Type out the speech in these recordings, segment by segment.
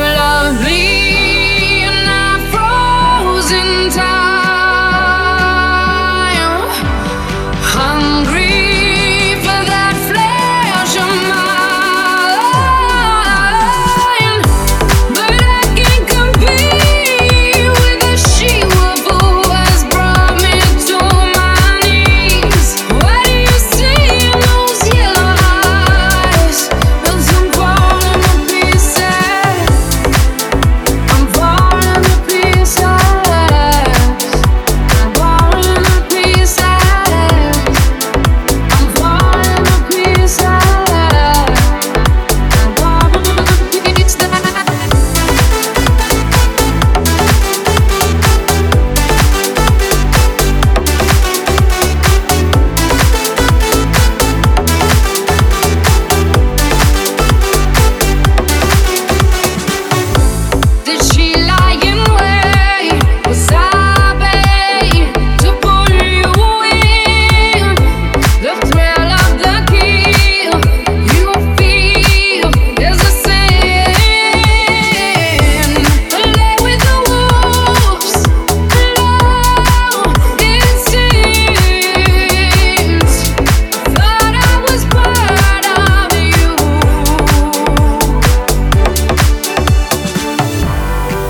lonely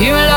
You